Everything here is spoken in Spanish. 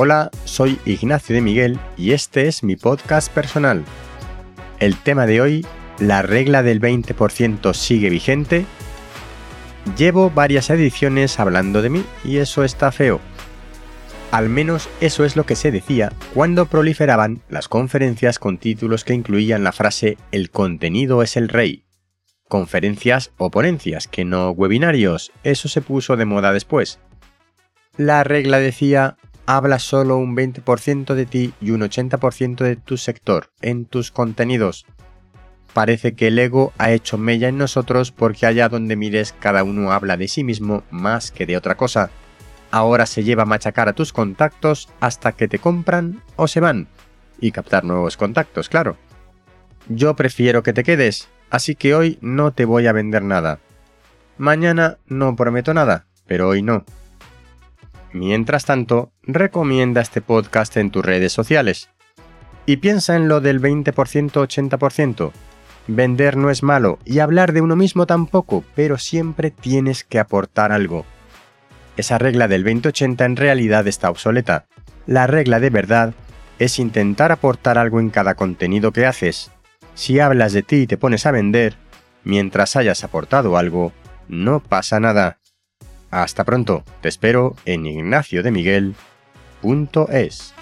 Hola, soy Ignacio de Miguel y este es mi podcast personal. El tema de hoy, ¿la regla del 20% sigue vigente? Llevo varias ediciones hablando de mí y eso está feo. Al menos eso es lo que se decía cuando proliferaban las conferencias con títulos que incluían la frase El contenido es el rey. Conferencias o ponencias, que no webinarios, eso se puso de moda después. La regla decía habla solo un 20% de ti y un 80% de tu sector en tus contenidos. Parece que el ego ha hecho mella en nosotros porque allá donde mires cada uno habla de sí mismo más que de otra cosa. Ahora se lleva a machacar a tus contactos hasta que te compran o se van. Y captar nuevos contactos, claro. Yo prefiero que te quedes, así que hoy no te voy a vender nada. Mañana no prometo nada, pero hoy no. Mientras tanto, recomienda este podcast en tus redes sociales. Y piensa en lo del 20%-80%. Vender no es malo y hablar de uno mismo tampoco, pero siempre tienes que aportar algo. Esa regla del 20-80 en realidad está obsoleta. La regla de verdad es intentar aportar algo en cada contenido que haces. Si hablas de ti y te pones a vender, mientras hayas aportado algo, no pasa nada. Hasta pronto, te espero en ignaciodemiguel.es.